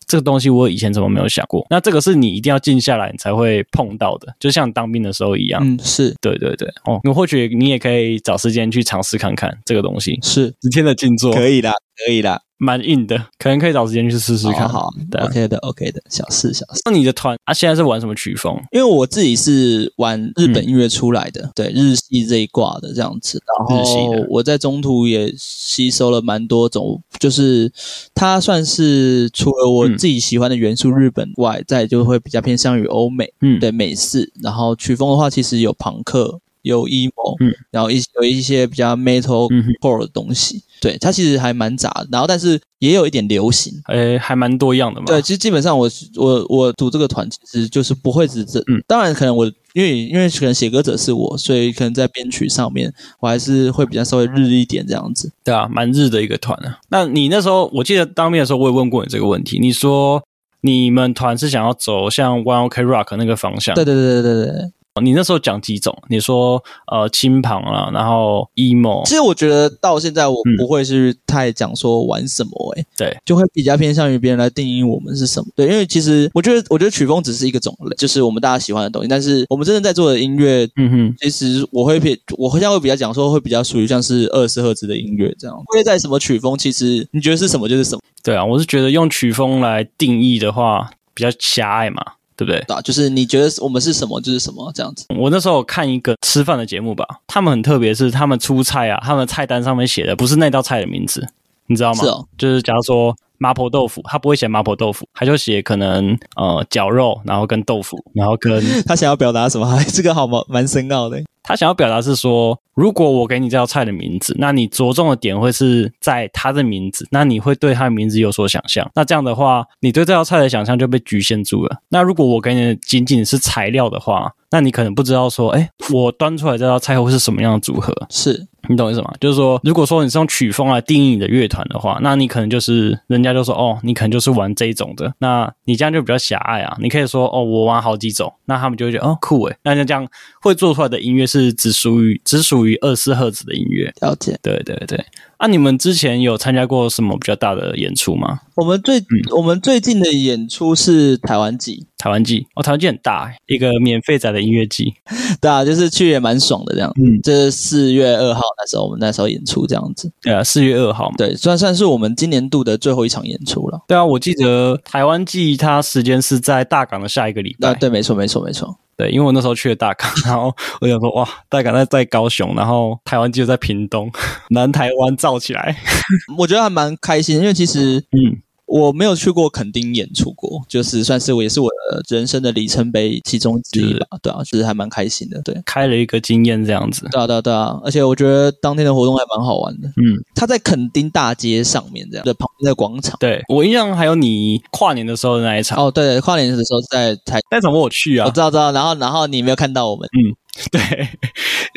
Speaker 1: 这个东西我以前怎么没有想过？那这个是你一定要静下来，你才会碰到的，就像当兵的时候一样。
Speaker 2: 嗯，是
Speaker 1: 对对对。哦，你或许你也可以找时间去尝试看看这个东西，
Speaker 2: 是
Speaker 1: 十天的静坐，
Speaker 2: 可以的，可以的。
Speaker 1: 蛮硬的，可能可以找时间去试试看。
Speaker 2: 好，好对，OK 的，OK 的，小事小事。
Speaker 1: 那你的团啊，现在是玩什么曲风？
Speaker 2: 因为我自己是玩日本音乐出来的，嗯、对日系这一挂的这样子。然后我在中途也吸收了蛮多种，就是它算是除了我自己喜欢的元素日本外，嗯、再就会比较偏向于欧美，嗯，对美式。然后曲风的话，其实有朋克。有 emo，嗯，然后一有一些比较 metal core 的东西，嗯、对，它其实还蛮杂的，然后但是也有一点流行，
Speaker 1: 诶，还蛮多样的嘛。
Speaker 2: 对，其实基本上我我我组这个团，其实就是不会只这，嗯，当然可能我因为因为可能写歌者是我，所以可能在编曲上面我还是会比较稍微日一点这样子。
Speaker 1: 对啊，蛮日的一个团啊。那你那时候我记得当面的时候，我也问过你这个问题，你说你们团是想要走向 One Ok Rock 那个方向？
Speaker 2: 对对对对对对。
Speaker 1: 你那时候讲几种？你说呃，轻庞啊，然后 emo。
Speaker 2: 其实我觉得到现在我不会是太讲说玩什么诶、对，就会比较偏向于别人来定义我们是什么。对，因为其实我觉得，我觉得曲风只是一个种类，就是我们大家喜欢的东西。但是我们真正在做的音乐，嗯哼，其实我会偏，我好像会比较讲说会比较属于像是二十赫兹的音乐这样。会在什么曲风？其实你觉得是什么就是什么。
Speaker 1: 对啊，我是觉得用曲风来定义的话。比较狭隘嘛，对不对？
Speaker 2: 对啊，就是你觉得我们是什么就是什么这样子。
Speaker 1: 我那时候看一个吃饭的节目吧，他们很特别，是他们出菜啊，他们菜单上面写的不是那道菜的名字，你知道吗？
Speaker 2: 是哦，
Speaker 1: 就是假如说。麻婆豆腐，他不会写麻婆豆腐，他就写可能呃绞肉，然后跟豆腐，然后跟
Speaker 2: 他想要表达什么？这个好蛮蛮深奥的。
Speaker 1: 他想要表达是说，如果我给你这道菜的名字，那你着重的点会是在他的名字，那你会对他的名字有所想象。那这样的话，你对这道菜的想象就被局限住了。那如果我给你的仅仅是材料的话，那你可能不知道说，哎，我端出来这道菜会是什么样的组合？
Speaker 2: 是。
Speaker 1: 你懂意思吗？就是说，如果说你是用曲风来定义你的乐团的话，那你可能就是人家就说哦，你可能就是玩这一种的，那你这样就比较狭隘啊。你可以说哦，我玩好几种，那他们就会觉得哦酷诶，那就这样会做出来的音乐是只属于只属于二四赫兹的音乐。
Speaker 2: 了解，
Speaker 1: 对对对。那、啊、你们之前有参加过什么比较大的演出吗？
Speaker 2: 我们最、嗯、我们最近的演出是台湾季，
Speaker 1: 台湾季哦，台湾季很大，一个免费仔的音乐季，
Speaker 2: 对啊，就是去也蛮爽的这样。嗯，这是四月二号那时候，我们那时候演出这样子。
Speaker 1: 对啊，四月二号，
Speaker 2: 对，算算是我们今年度的最后一场演出了。
Speaker 1: 对啊，我记得台湾季它时间是在大港的下一个礼拜。
Speaker 2: 啊，对，没错，没错，没错。
Speaker 1: 对，因为我那时候去了大港，然后我想说，哇，大港在在高雄，然后台湾就在屏东，南台湾造起来，
Speaker 2: 我觉得还蛮开心，因为其实，嗯。我没有去过垦丁演出过，就是算是我也是我的人生的里程碑其中之一吧。对啊，其实还蛮开心的。对，
Speaker 1: 开了一个经验这样子。
Speaker 2: 对啊，对啊，对啊。而且我觉得当天的活动还蛮好玩的。嗯，他在垦丁大街上面这样，在旁边的广场。
Speaker 1: 对，我印象还有你跨年的时候的那一场。
Speaker 2: 哦，对，跨年的时候在台
Speaker 1: 那场我去啊，
Speaker 2: 我知道知道。然后然后你没有看到我们。
Speaker 1: 嗯。对，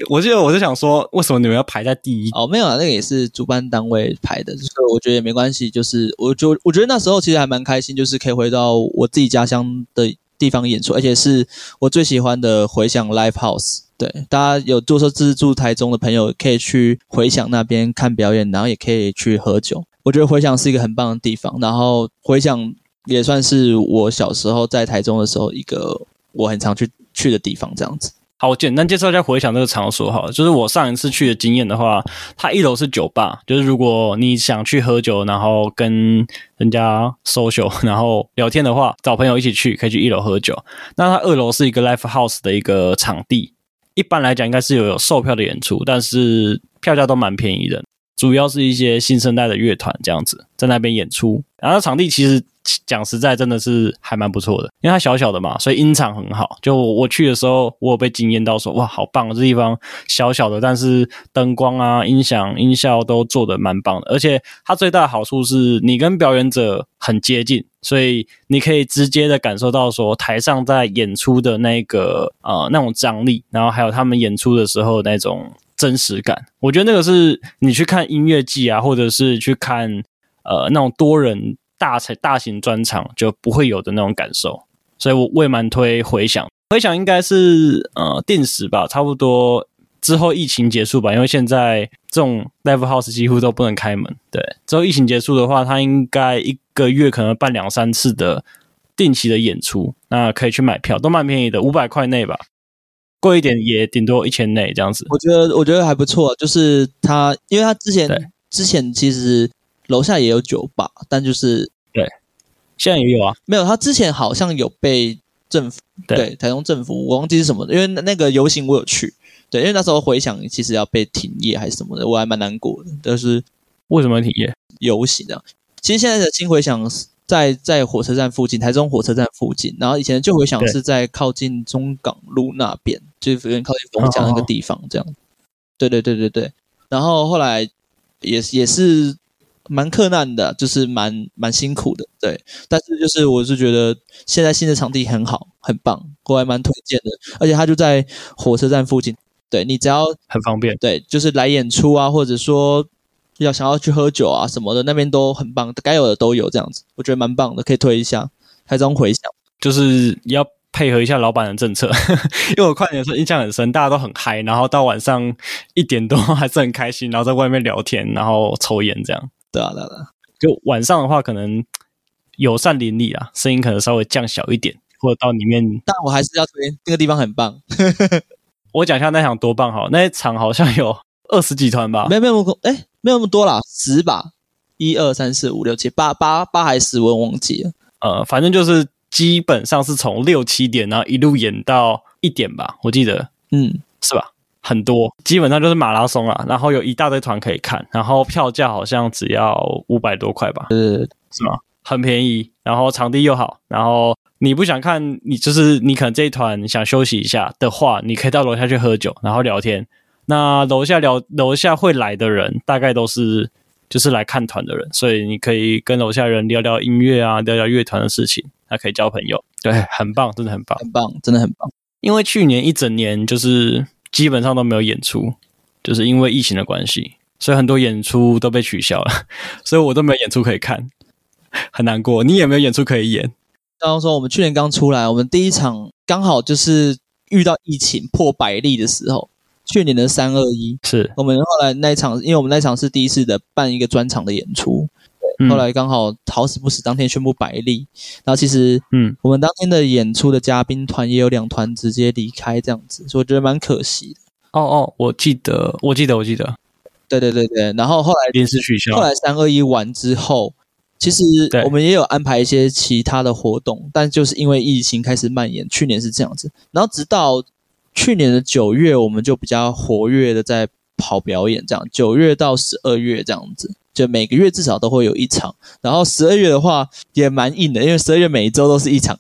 Speaker 1: 我记得我是想说，为什么你们要排在第一？
Speaker 2: 哦，没有啊，那个也是主办单位排的，所以我觉得也没关系。就是我就我觉得那时候其实还蛮开心，就是可以回到我自己家乡的地方演出，而且是我最喜欢的回响 Live House。对，大家有坐车自助台中的朋友，可以去回响那边看表演，然后也可以去喝酒。我觉得回响是一个很棒的地方，然后回响也算是我小时候在台中的时候一个我很常去去的地方，这样子。
Speaker 1: 好，我简单介绍一下回想这个场所哈，就是我上一次去的经验的话，它一楼是酒吧，就是如果你想去喝酒，然后跟人家 social，然后聊天的话，找朋友一起去，可以去一楼喝酒。那它二楼是一个 live house 的一个场地，一般来讲应该是有有售票的演出，但是票价都蛮便宜的，主要是一些新生代的乐团这样子在那边演出，然后场地其实。讲实在，真的是还蛮不错的，因为它小小的嘛，所以音场很好。就我去的时候，我有被惊艳到说，哇，好棒！这地方小小的，但是灯光啊、音响、音效都做得蛮棒的。而且它最大的好处是你跟表演者很接近，所以你可以直接的感受到说台上在演出的那个呃那种张力，然后还有他们演出的时候那种真实感。我觉得那个是你去看音乐季啊，或者是去看呃那种多人。大才大型专场就不会有的那种感受，所以我我也蛮推回响。回响应该是呃定时吧，差不多之后疫情结束吧，因为现在这种 live house 几乎都不能开门。对，之后疫情结束的话，他应该一个月可能办两三次的定期的演出，那可以去买票，都蛮便宜的，五百块内吧，贵一点也顶多一千内这样子。
Speaker 2: 我觉得我觉得还不错，就是他，因为他之前之前其实。楼下也有酒吧，但就是
Speaker 1: 对，现在也有啊。
Speaker 2: 没有，他之前好像有被政府对，对台中政府，我忘记是什么，因为那个游行我有去，对，因为那时候回想其实要被停业还是什么的，我还蛮难过的。但是
Speaker 1: 为什么停业？
Speaker 2: 游行的。其实现在的新回响在在火车站附近，台中火车站附近，然后以前的旧回响是在靠近中港路那边，就是有点靠近逢甲那个地方这样。对对对对对，然后后来也也是。蛮克难的，就是蛮蛮辛苦的，对。但是就是我是觉得现在新的场地很好，很棒，我还蛮推荐的。而且它就在火车站附近，对，你只要
Speaker 1: 很方便，
Speaker 2: 对，就是来演出啊，或者说要想要去喝酒啊什么的，那边都很棒，该有的都有这样子，我觉得蛮棒的，可以推一下。台中回响，
Speaker 1: 就是要配合一下老板的政策，因为我跨年的时候印象很深，大家都很嗨，然后到晚上一点多还是很开心，然后在外面聊天，然后抽烟这样。对啊，对啊，
Speaker 2: 就
Speaker 1: 晚上的话，可能友善邻里啊，声音可能稍微降小一点，或者到里面。
Speaker 2: 但我还是要推那个地方很棒。
Speaker 1: 我讲一下那场多棒好，那一场好像有二十几团吧？
Speaker 2: 没有没有，哎，没有那么多啦，十吧，一二三四五六七八八八还是十，我忘记了。
Speaker 1: 呃，反正就是基本上是从六七点，然后一路演到一点吧，我记得，
Speaker 2: 嗯，
Speaker 1: 是吧？很多，基本上就是马拉松啊，然后有一大堆团可以看，然后票价好像只要五百多块吧，
Speaker 2: 是，
Speaker 1: 是吗？很便宜，然后场地又好，然后你不想看，你就是你可能这一团想休息一下的话，你可以到楼下去喝酒，然后聊天。那楼下聊，楼下会来的人大概都是就是来看团的人，所以你可以跟楼下人聊聊音乐啊，聊聊乐团的事情，还可以交朋友，对，很棒，真的很棒，
Speaker 2: 很棒，真的很棒。
Speaker 1: 因为去年一整年就是基本上都没有演出，就是因为疫情的关系，所以很多演出都被取消了，所以我都没有演出可以看。很难过，你有没有演出可以演？
Speaker 2: 刚刚说我们去年刚出来，我们第一场刚好就是遇到疫情破百例的时候，去年的三二一，
Speaker 1: 是
Speaker 2: 我们后来那一场，因为我们那一场是第一次的办一个专场的演出，对，后来刚好好死不死当天宣布百例，然后其实嗯，我们当天的演出的嘉宾团也有两团直接离开这样子，所以我觉得蛮可惜的。
Speaker 1: 哦哦，我记得，我记得，我记得，
Speaker 2: 对对对对，然后后来
Speaker 1: 临时取消，
Speaker 2: 后来三二一完之后。其实我们也有安排一些其他的活动，但就是因为疫情开始蔓延，去年是这样子，然后直到去年的九月，我们就比较活跃的在跑表演，这样九月到十二月这样子，就每个月至少都会有一场，然后十二月的话也蛮硬的，因为十二月每一周都是一场。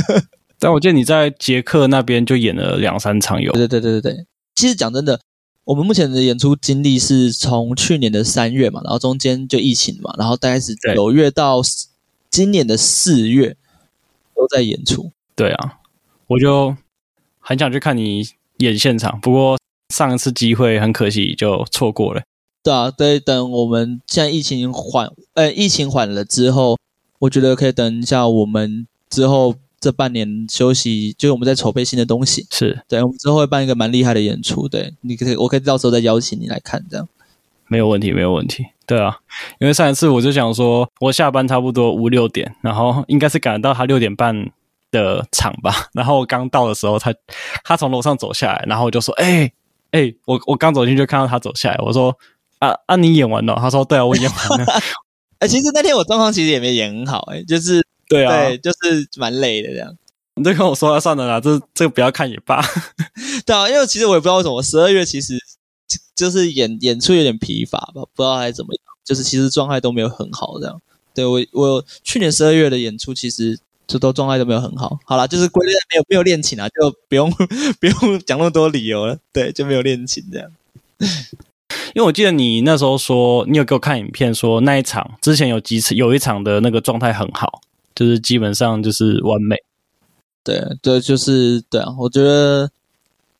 Speaker 1: 但我记得你在捷克那边就演了两三场有，
Speaker 2: 对对对对对，其实讲真的。我们目前的演出经历是从去年的三月嘛，然后中间就疫情嘛，然后大概是九月到今年的四月都在演出。
Speaker 1: 对啊，我就很想去看你演现场，不过上一次机会很可惜就错过了。
Speaker 2: 对啊，对，等我们现在疫情缓，呃，疫情缓了之后，我觉得可以等一下我们之后。这半年休息，就是我们在筹备新的东西。
Speaker 1: 是
Speaker 2: 对，我们之后会办一个蛮厉害的演出。对，你可以，我可以到时候再邀请你来看，这样
Speaker 1: 没有问题，没有问题。对啊，因为上一次我就想说，我下班差不多五六点，然后应该是赶到他六点半的场吧。然后我刚到的时候，他他从楼上走下来，然后我就说：“哎、欸、哎、欸，我我刚走进去就看到他走下来。”我说：“啊啊，你演完了？”他说：“对啊，我演完了。”
Speaker 2: 哎，其实那天我状况其实也没演很好、欸，哎，就是。
Speaker 1: 对啊，
Speaker 2: 对，就是蛮累的这样。
Speaker 1: 你就跟我说，算了啦，这这个不要看也罢。
Speaker 2: 对啊，因为其实我也不知道为什么，十二月其实就是演演出有点疲乏吧，不知道还是怎么样，就是其实状态都没有很好这样。对，我我去年十二月的演出其实就都状态都没有很好。好啦，就是归类没有没有练琴啊，就不用不用讲那么多理由了。对，就没有练琴这样。
Speaker 1: 因为我记得你那时候说，你有给我看影片，说那一场之前有几次有一场的那个状态很好。就是基本上就是完美，
Speaker 2: 对对，就是对啊，我觉得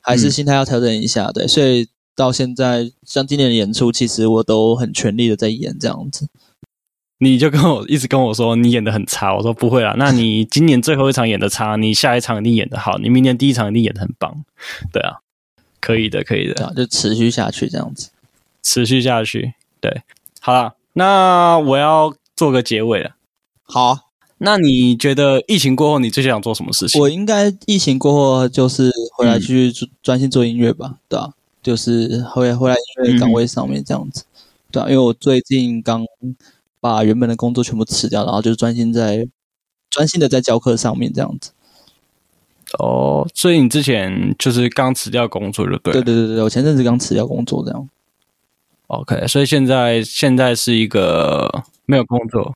Speaker 2: 还是心态要调整一下，嗯、对，所以到现在像今年的演出，其实我都很全力的在演这样子。
Speaker 1: 你就跟我一直跟我说你演的很差，我说不会啦，那你 今年最后一场演的差，你下一场一定演的好，你明年第一场一定演的很棒，对啊，可以的，可以的，
Speaker 2: 啊、就持续下去这样子，
Speaker 1: 持续下去，对，好了，那我要做个结尾了，
Speaker 2: 好、啊。
Speaker 1: 那你觉得疫情过后，你最想做什么事情？
Speaker 2: 我应该疫情过后就是回来去专心做音乐吧，嗯、对啊，就是回回来音乐岗位上面这样子，嗯、对啊，因为我最近刚把原本的工作全部辞掉，然后就是专心在专心的在教课上面这样子。
Speaker 1: 哦，所以你之前就是刚辞掉工作，就对？
Speaker 2: 对对对对，我前阵子刚辞掉工作这样。
Speaker 1: OK，所以现在现在是一个没有工作。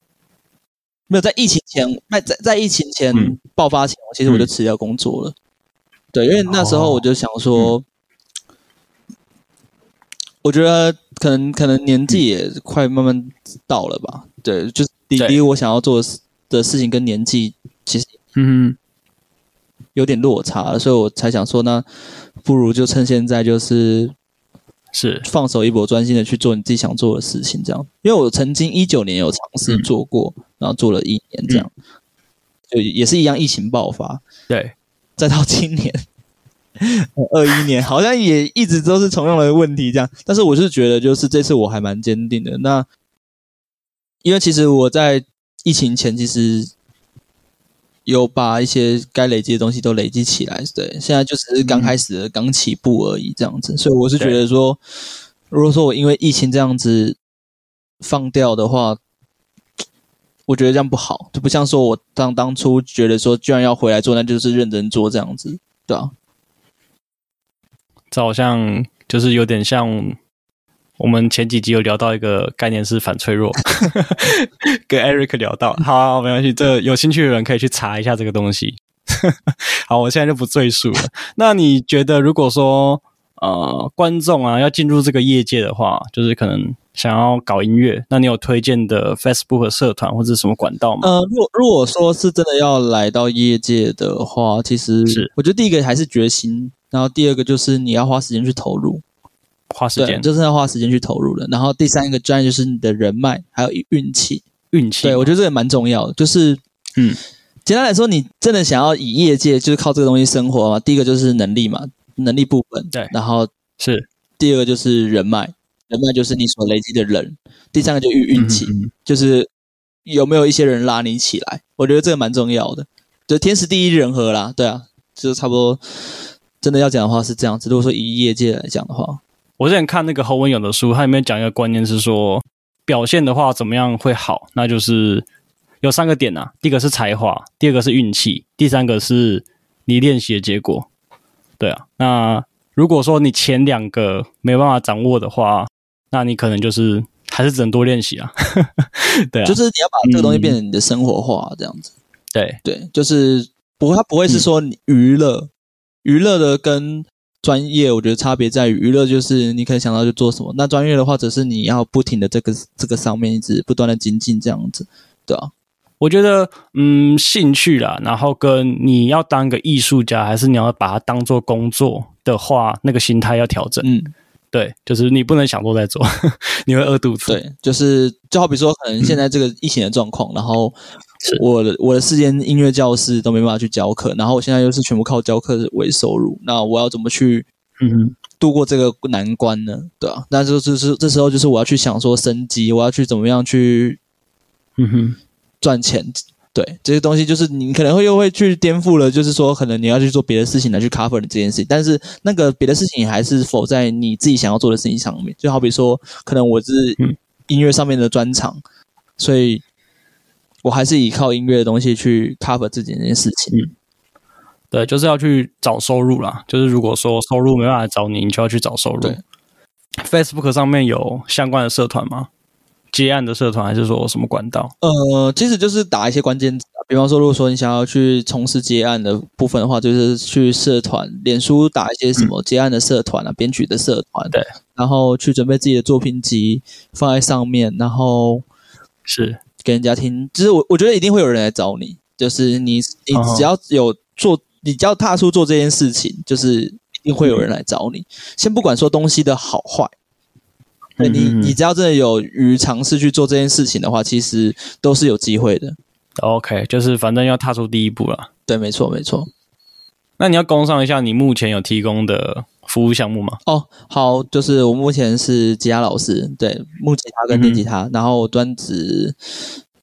Speaker 2: 没有在疫情前，那在在疫情前爆发前，我、嗯、其实我就辞掉工作了。嗯、对，因为那时候我就想说，哦嗯、我觉得可能可能年纪也快慢慢到了吧。对，就是离离我想要做的事情跟年纪其实嗯有点落差，所以我才想说，那不如就趁现在就是。
Speaker 1: 是
Speaker 2: 放手一搏，专心的去做你自己想做的事情，这样。因为我曾经一九年有尝试做过，嗯、然后做了一年，这样，嗯、就也是一样，疫情爆发，
Speaker 1: 对，
Speaker 2: 再到今年二一年，好像也一直都是同样的问题，这样。但是我是觉得，就是这次我还蛮坚定的。那因为其实我在疫情前，其实。有把一些该累积的东西都累积起来，对，现在就只是刚开始的刚起步而已，这样子。所以我是觉得说，如果说我因为疫情这样子放掉的话，我觉得这样不好，就不像说我当当初觉得说，居然要回来做，那就是认真做这样子，对啊。
Speaker 1: 这好像就是有点像我们前几集有聊到一个概念是反脆弱，跟 Eric 聊到，好，好，没关系，这有兴趣的人可以去查一下这个东西。好，我现在就不赘述了。那你觉得，如果说呃观众啊要进入这个业界的话，就是可能。想要搞音乐，那你有推荐的 Facebook 社团或者什么管道吗？
Speaker 2: 呃，如果如果说是真的要来到业界的话，其实是我觉得第一个还是决心，然后第二个就是你要花时间去投入，
Speaker 1: 花时间
Speaker 2: 就是要花时间去投入的。然后第三个专业就是你的人脉还有运气，
Speaker 1: 运气。
Speaker 2: 对，我觉得这也蛮重要的，就是嗯，简单来说，你真的想要以业界就是靠这个东西生活嘛？第一个就是能力嘛，能力部分，
Speaker 1: 对，
Speaker 2: 然后
Speaker 1: 是
Speaker 2: 第二个就是人脉。人脉就是你所累积的人，第三个就运运气，嗯嗯，就是有没有一些人拉你起来。我觉得这个蛮重要的，就天时地利人和啦，对啊，就差不多。真的要讲的话是这样子。如果说以业界来讲的话，
Speaker 1: 我之前看那个侯文勇的书，他里面讲一个观念是说，表现的话怎么样会好，那就是有三个点啊。第一个是才华，第二个是运气，第三个是你练习的结果。对啊，那如果说你前两个没办法掌握的话，那你可能就是还是只能多练习啊，对啊，
Speaker 2: 就是你要把这个东西变成你的生活化，这样子。
Speaker 1: 嗯、对
Speaker 2: 对，就是不会，它不会是说你娱乐，娱乐的跟专业，我觉得差别在于，娱乐就是你可以想到就做什么，那专业的话，则是你要不停的这个这个上面一直不断的精进这样子，对啊。
Speaker 1: 我觉得，嗯，兴趣啦，然后跟你要当个艺术家，还是你要把它当做工作的话，那个心态要调整，嗯。对，就是你不能想做再做，你会饿肚子。
Speaker 2: 对，就是就好比说，可能现在这个疫情的状况，嗯、然后我的我的四间音乐教室都没办法去教课，然后我现在又是全部靠教课为收入，那我要怎么去嗯度过这个难关呢？对啊，那就就是这时候就是我要去想说升级，我要去怎么样去嗯哼赚钱。对这些东西，就是你可能会又会去颠覆了，就是说，可能你要去做别的事情来去 cover 你这件事情，但是那个别的事情还是否在你自己想要做的事情上面。就好比说，可能我是音乐上面的专长，嗯、所以我还是依靠音乐的东西去 cover 自己这件事情。嗯，
Speaker 1: 对，就是要去找收入啦。就是如果说收入没办法找你，你就要去找收入。对，Facebook 上面有相关的社团吗？接案的社团还是说什么管道？
Speaker 2: 呃，其实就是打一些关键字，比方说，如果说你想要去从事接案的部分的话，就是去社团、脸书打一些什么接案的社团啊、嗯、编曲的社团，
Speaker 1: 对，然
Speaker 2: 后去准备自己的作品集放在上面，然后是给人家听。其实我我觉得一定会有人来找你，就是你你只要有做，哦、你只要踏出做这件事情，就是一定会有人来找你。嗯、先不管说东西的好坏。对你，你只要真的有于尝试去做这件事情的话，其实都是有机会的。
Speaker 1: OK，就是反正要踏出第一步了。
Speaker 2: 对，没错，没错。
Speaker 1: 那你要工上一下你目前有提供的服务项目吗？
Speaker 2: 哦，好，就是我目前是吉他老师，对，木吉他跟电吉他，嗯、然后专职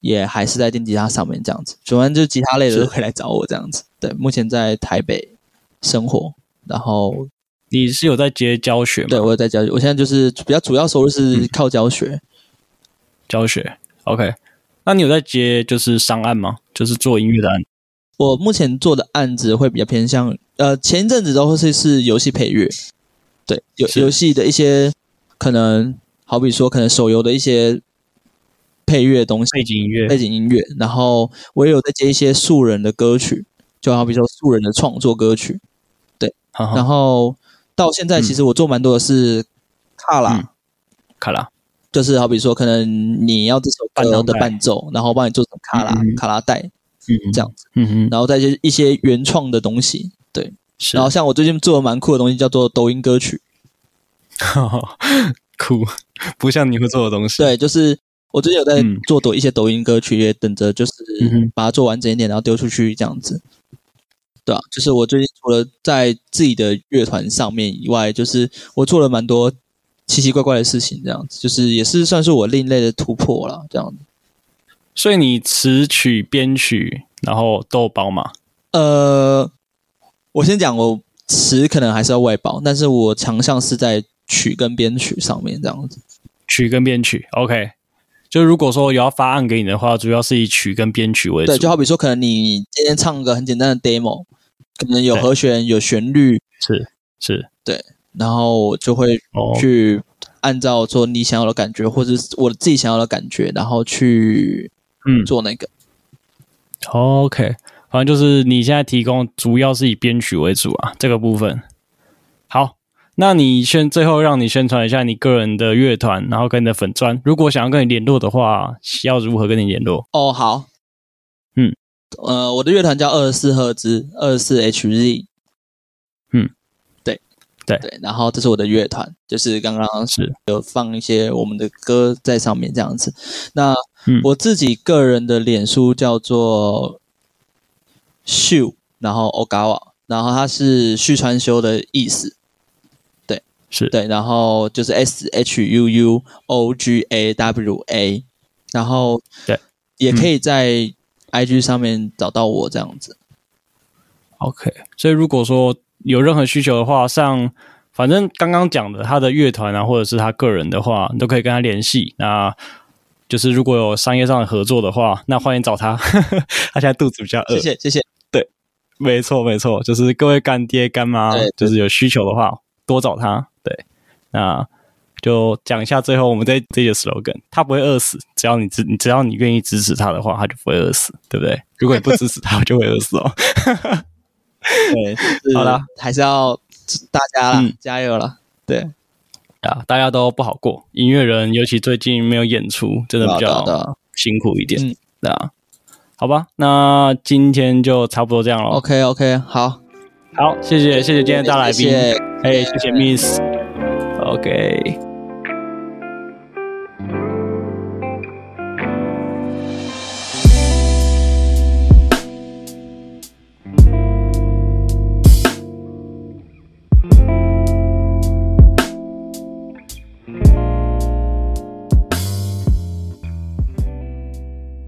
Speaker 2: 也还是在电吉他上面这样子。主要就是吉他类的都可以来找我这样子。对，目前在台北生活，然后。
Speaker 1: 你是有在接教学吗？
Speaker 2: 对，我有在教学。我现在就是比较主要收入是靠教学，嗯、
Speaker 1: 教学。OK，那你有在接就是商案吗？就是做音乐的案。
Speaker 2: 我目前做的案子会比较偏向，呃，前一阵子都是是游戏配乐，对，游游戏的一些可能，好比说可能手游的一些配乐东西，
Speaker 1: 背景音乐，
Speaker 2: 背景音乐。然后我也有在接一些素人的歌曲，就好比说素人的创作歌曲，对，然后。到现在，其实我做蛮多的是卡拉，嗯、
Speaker 1: 卡拉。
Speaker 2: 就是好比说，可能你要这首歌的伴奏，然后帮你做成卡拉、嗯、卡拉带，嗯，这样子，嗯嗯，然后再一些一些原创的东西，对，是。然后像我最近做的蛮酷的东西，叫做抖音歌曲，
Speaker 1: 酷，不像你会做的东西，
Speaker 2: 对，就是我最近有在做抖一些抖音歌曲，也等着就是把它做完整一点，然后丢出去这样子。对啊，就是我最近除了在自己的乐团上面以外，就是我做了蛮多奇奇怪怪的事情，这样子，就是也是算是我另类的突破了，这样子。
Speaker 1: 所以你词曲编曲，然后都包吗？
Speaker 2: 呃，我先讲，我词可能还是要外包，但是我强项是在曲跟编曲上面，这样子。
Speaker 1: 曲跟编曲，OK。就如果说有要发案给你的话，主要是以曲跟编曲为主。
Speaker 2: 对，就好比说，可能你今天唱个很简单的 demo，可能有和弦、有旋律，
Speaker 1: 是是，
Speaker 2: 对，然后我就会去按照说你想要的感觉，哦、或者是我自己想要的感觉，然后去嗯做那个。
Speaker 1: 嗯、OK，反正就是你现在提供主要是以编曲为主啊，这个部分。好。那你宣最后让你宣传一下你个人的乐团，然后跟你的粉专。如果想要跟你联络的话，要如何跟你联络？
Speaker 2: 哦，好，
Speaker 1: 嗯，
Speaker 2: 呃，我的乐团叫二十四赫兹，二十四 HZ，
Speaker 1: 嗯，
Speaker 2: 对，
Speaker 1: 对。
Speaker 2: 对，然后这是我的乐团，就是刚刚是。有放一些我们的歌在上面这样子。那我自己个人的脸书叫做秀，然后 Ogawa，然后它是旭川修的意思。对。
Speaker 1: 是。
Speaker 2: 对，然后就是 S H U U O G A W A，然后
Speaker 1: 对，
Speaker 2: 也可以在 I G 上面找到我这样子。
Speaker 1: OK，所以如果说有任何需求的话，像反正刚刚讲的他的乐团啊，或者是他个人的话，你都可以跟他联系。那就是如果有商业上的合作的话，那欢迎找他。他现在肚子比较饿。
Speaker 2: 谢谢谢谢。
Speaker 1: 对，没错没错，就是各位干爹干妈，就是有需求的话，多找他。对，那就讲一下最后我们这这些 slogan，他不会饿死，只要你支你只要你愿意支持他的话，他就不会饿死，对不对？如果你不支持他，就会饿死哦。
Speaker 2: 对，好了，还是要大家啦、嗯、加油了。对
Speaker 1: 啊，大家都不好过，音乐人尤其最近没有演出，真的比较辛苦一点。对啊，对啊，好吧，那今天就差不多这样了。
Speaker 2: OK OK，好，
Speaker 1: 好，谢谢谢谢今天大来宾，哎，谢谢 Miss。OK。